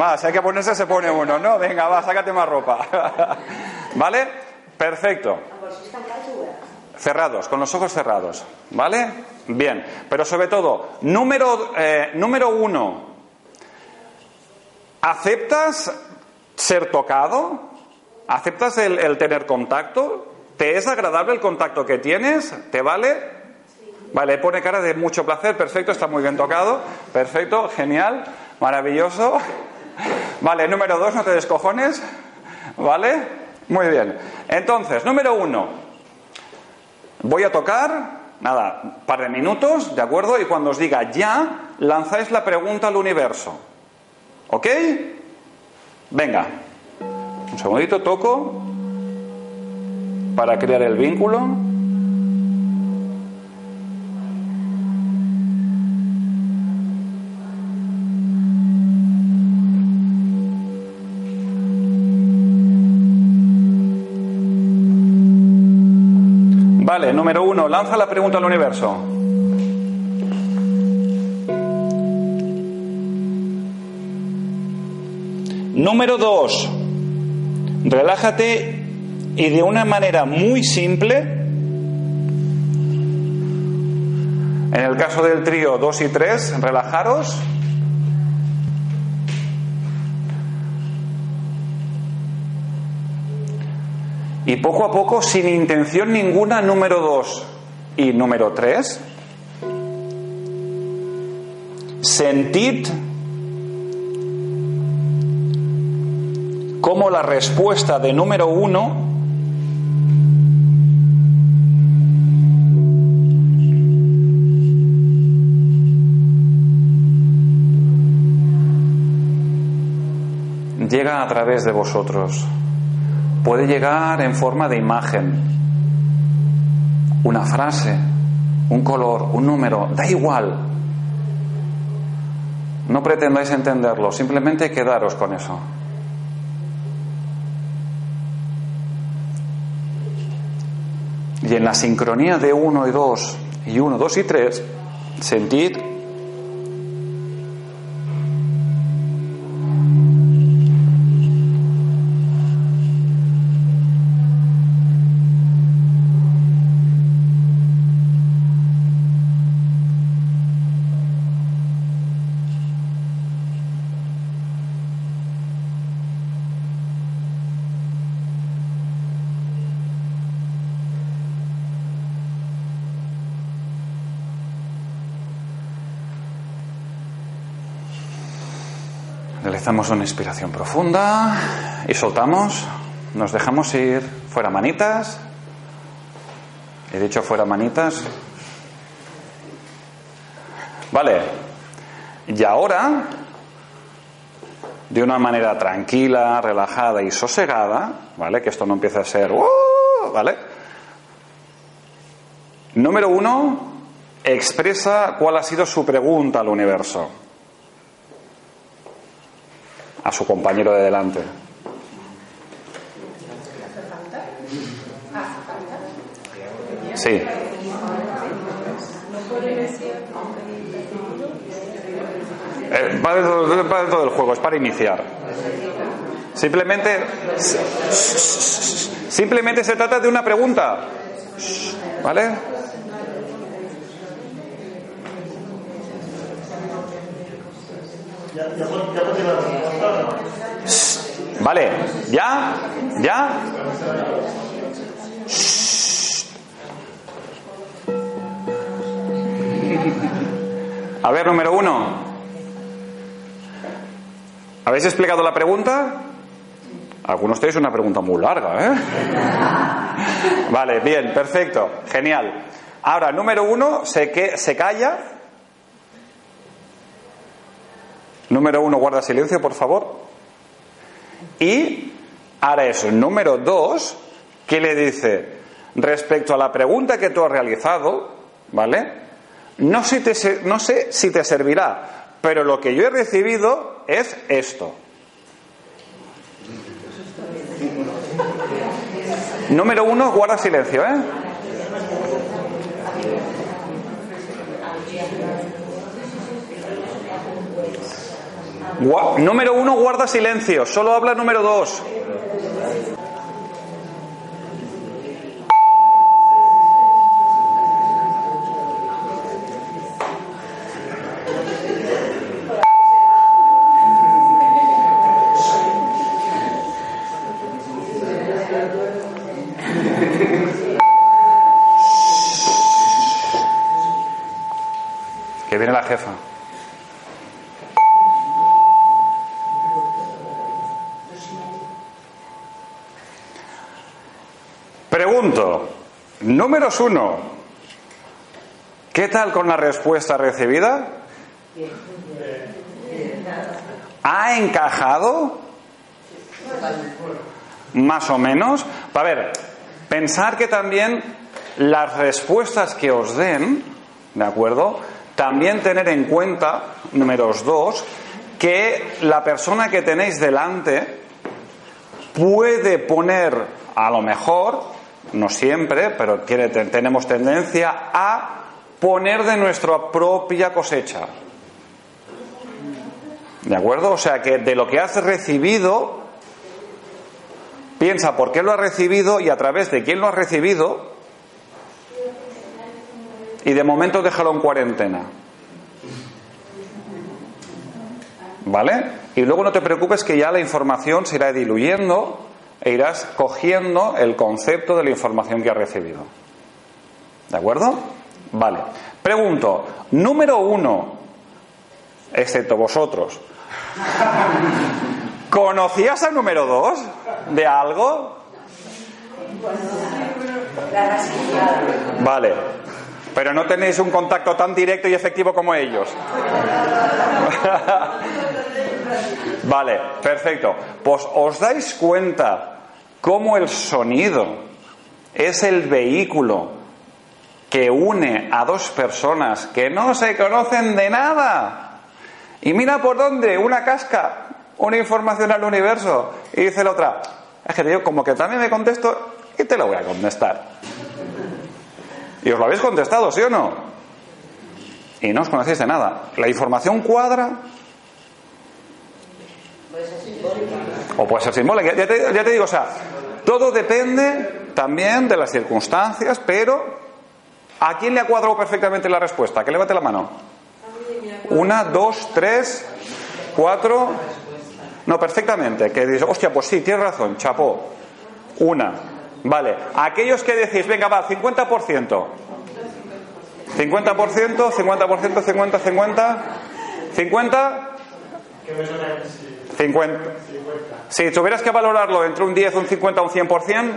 Va, si hay que ponerse, se pone uno, ¿no? Venga, va, sácate más ropa. ¿Vale? Perfecto. Cerrados, con los ojos cerrados. ¿Vale? Bien. Pero sobre todo, número, eh, número uno. ¿Aceptas ser tocado? ¿Aceptas el, el tener contacto? ¿Te es agradable el contacto que tienes? ¿Te vale? Vale, pone cara de mucho placer, perfecto, está muy bien tocado, perfecto, genial, maravilloso. Vale, número dos, no te descojones, ¿vale? Muy bien. Entonces, número uno, voy a tocar, nada, par de minutos, ¿de acuerdo? Y cuando os diga ya, lanzáis la pregunta al universo. ¿Ok? Venga, un segundito, toco para crear el vínculo. Vale, número uno, lanza la pregunta al universo. Número dos, relájate y de una manera muy simple, en el caso del trío 2 y 3, relajaros. Y poco a poco, sin intención ninguna, número 2 y número 3, sentid cómo la respuesta de número 1 de vosotros. Puede llegar en forma de imagen, una frase, un color, un número, da igual. No pretendáis entenderlo, simplemente quedaros con eso. Y en la sincronía de uno y dos, y uno, dos y tres, sentid Realizamos una inspiración profunda y soltamos. Nos dejamos ir fuera manitas. He dicho fuera manitas. Vale. Y ahora, de una manera tranquila, relajada y sosegada, ¿vale? Que esto no empiece a ser, ¡uh! ¿vale? Número uno, expresa cuál ha sido su pregunta al universo a su compañero de delante. Sí. Eh, va, dentro, va dentro del juego, es para iniciar. Simplemente, simplemente se trata de una pregunta. ¿Vale? Vale, ¿ya? ¿Ya? A ver, número uno. ¿Habéis explicado la pregunta? Algunos tenéis una pregunta muy larga, ¿eh? Vale, bien, perfecto, genial. Ahora, número uno, se, que, se calla. Número uno, guarda silencio, por favor. Y ahora eso, número dos, ¿qué le dice? Respecto a la pregunta que tú has realizado, ¿vale? No sé, te, no sé si te servirá, pero lo que yo he recibido es esto. Número uno, guarda silencio, ¿eh? Número uno, guarda silencio. Solo habla número dos. Números uno, ¿qué tal con la respuesta recibida? ¿Ha encajado? Más o menos. A ver, pensar que también las respuestas que os den, ¿de acuerdo? También tener en cuenta, números dos, que la persona que tenéis delante puede poner, a lo mejor, no siempre, pero tenemos tendencia a poner de nuestra propia cosecha. ¿De acuerdo? O sea que de lo que has recibido, piensa por qué lo has recibido y a través de quién lo has recibido y de momento déjalo en cuarentena. ¿Vale? Y luego no te preocupes que ya la información se irá diluyendo e irás cogiendo el concepto de la información que has recibido. ¿De acuerdo? Vale. Pregunto, número uno, excepto vosotros, ¿conocías al número dos de algo? Vale. Pero no tenéis un contacto tan directo y efectivo como ellos. vale, perfecto. Pues os dais cuenta cómo el sonido es el vehículo que une a dos personas que no se conocen de nada. Y mira por dónde, una casca, una información al universo. Y dice la otra, es que yo como que también me contesto y te lo voy a contestar. Y os lo habéis contestado, ¿sí o no? Y no os conocéis de nada. La información cuadra o puede ser simbólica. Ya te, ya te digo, o sea, todo depende también de las circunstancias, pero ¿a quién le ha cuadrado perfectamente la respuesta? Que levante la mano. Una, dos, tres, cuatro. No, perfectamente. Que dice, hostia, pues sí, tienes razón, chapó. Una. Vale. Aquellos que decís, venga, va, 50%. 50%, 50%, 50, 50. 50. 50. Si tuvieras que valorarlo entre un 10, un 50, un 100%,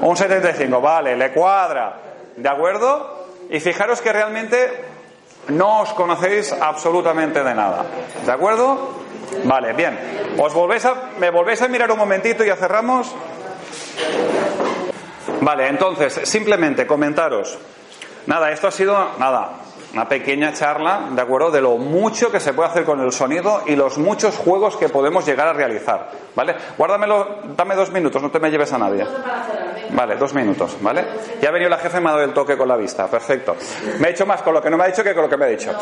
un 75, vale, le cuadra. ¿De acuerdo? Y fijaros que realmente no os conocéis absolutamente de nada. ¿De acuerdo? Vale, bien. Os volvéis a, me volvéis a mirar un momentito y ya cerramos. Vale, entonces, simplemente comentaros. Nada, esto ha sido, nada, una pequeña charla, ¿de acuerdo? De lo mucho que se puede hacer con el sonido y los muchos juegos que podemos llegar a realizar, ¿vale? Guárdamelo, dame dos minutos, no te me lleves a nadie. Vale, dos minutos, ¿vale? Ya ha venido la jefa y me ha dado el toque con la vista, perfecto. Me he hecho más con lo que no me ha dicho que con lo que me ha dicho.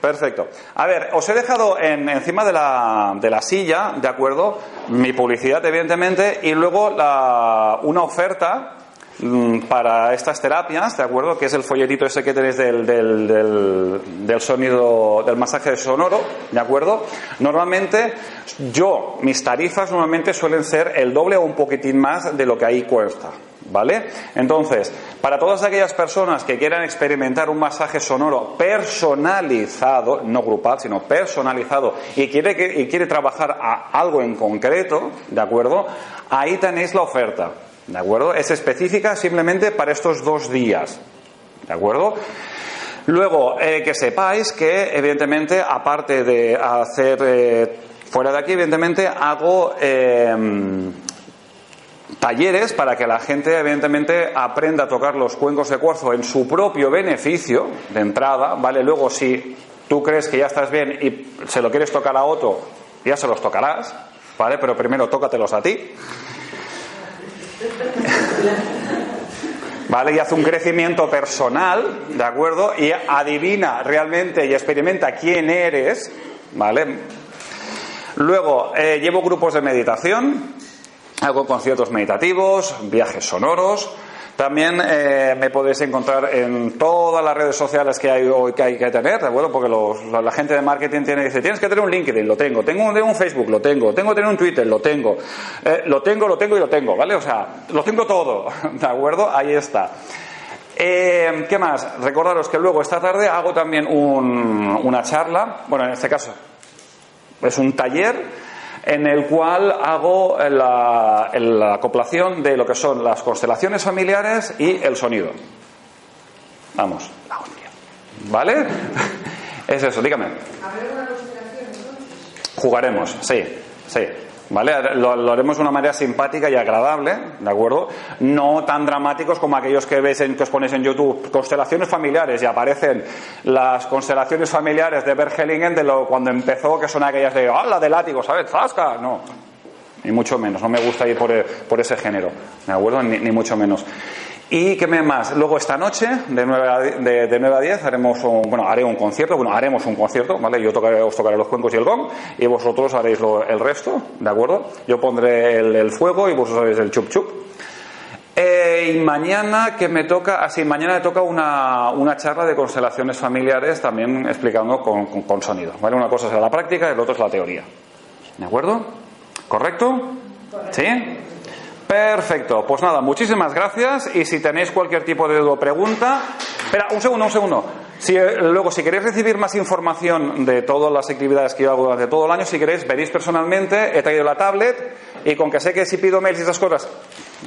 Perfecto. A ver, os he dejado en, encima de la, de la silla, ¿de acuerdo? Mi publicidad, evidentemente, y luego la, una oferta para estas terapias, ¿de acuerdo? Que es el folletito ese que tenéis del, del, del, del sonido, del masaje sonoro, ¿de acuerdo? Normalmente, yo, mis tarifas normalmente suelen ser el doble o un poquitín más de lo que ahí cuesta. ¿Vale? Entonces, para todas aquellas personas que quieran experimentar un masaje sonoro personalizado, no grupal, sino personalizado, y quiere, que, y quiere trabajar a algo en concreto, ¿de acuerdo? Ahí tenéis la oferta, ¿de acuerdo? Es específica simplemente para estos dos días, ¿de acuerdo? Luego, eh, que sepáis que, evidentemente, aparte de hacer eh, fuera de aquí, evidentemente, hago. Eh, talleres para que la gente evidentemente aprenda a tocar los cuencos de cuarzo en su propio beneficio de entrada, ¿vale? Luego si tú crees que ya estás bien y se lo quieres tocar a otro, ya se los tocarás, ¿vale? Pero primero tócatelos a ti. ¿Vale? Y hace un crecimiento personal, ¿de acuerdo? Y adivina realmente y experimenta quién eres, ¿vale? Luego, eh, llevo grupos de meditación, hago conciertos meditativos, viajes sonoros. También eh, me podéis encontrar en todas las redes sociales que hay hoy que hay que tener, ¿de acuerdo? Porque los, la, la, gente de marketing tiene dice, tienes que tener un LinkedIn, lo tengo. Tengo un, Facebook, lo tengo. Tengo que tener un Twitter, lo tengo. Eh, lo tengo, lo tengo y lo tengo, ¿vale? O sea, lo tengo todo, ¿de acuerdo? Ahí está. Eh, ¿Qué más? Recordaros que luego esta tarde hago también un- una charla, bueno, en este caso es un taller en el cual hago la, la acoplación de lo que son las constelaciones familiares y el sonido. Vamos, la hostia. ¿Vale? Es eso, dígame. ¿Habrá una consideración entonces? Jugaremos, sí, sí. ¿Vale? Lo, haremos de una manera simpática y agradable, ¿de acuerdo? No tan dramáticos como aquellos que ves en, que os ponéis en YouTube, constelaciones familiares, y aparecen las constelaciones familiares de Bergelingen de lo, cuando empezó, que son aquellas de, ¡ah, la de látigo, ¿sabes? ¡Zasca! No, ni mucho menos, no me gusta ir por, e- por ese género, ¿de acuerdo? Ni mucho menos. ¿Y qué más? Luego esta noche, de 9 a, de, de 9 a 10, haremos un, bueno, haré un concierto, bueno, haremos un concierto, ¿vale? Yo tocaré, os tocaré los cuencos y el gong, y vosotros haréis lo- el resto, ¿de acuerdo? Yo pondré el, el fuego y vosotros haréis el chup chup. Eh, y mañana que me toca, así, mañana me toca una, una charla de constelaciones familiares también explicando con, con- con sonido, ¿vale? Una cosa será la práctica y la otra es la teoría. ¿De acuerdo? ¿Correcto? ¿Sí? Perfecto. Pues nada, muchísimas gracias y si tenéis cualquier tipo de duda o pregunta... Espera, un segundo, un segundo. Si, eh, luego, si queréis recibir más información de todas las actividades que yo hago durante todo el año, si queréis, venís personalmente, he traído la tablet y con que sé que si pido mails y esas cosas,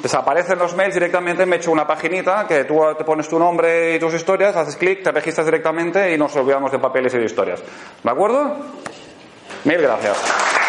desaparecen los mails directamente, me echo una paginita que tú te pones tu nombre y tus historias, haces clic, te registras directamente y nos olvidamos de papeles y de historias. ¿De acuerdo? Mil gracias.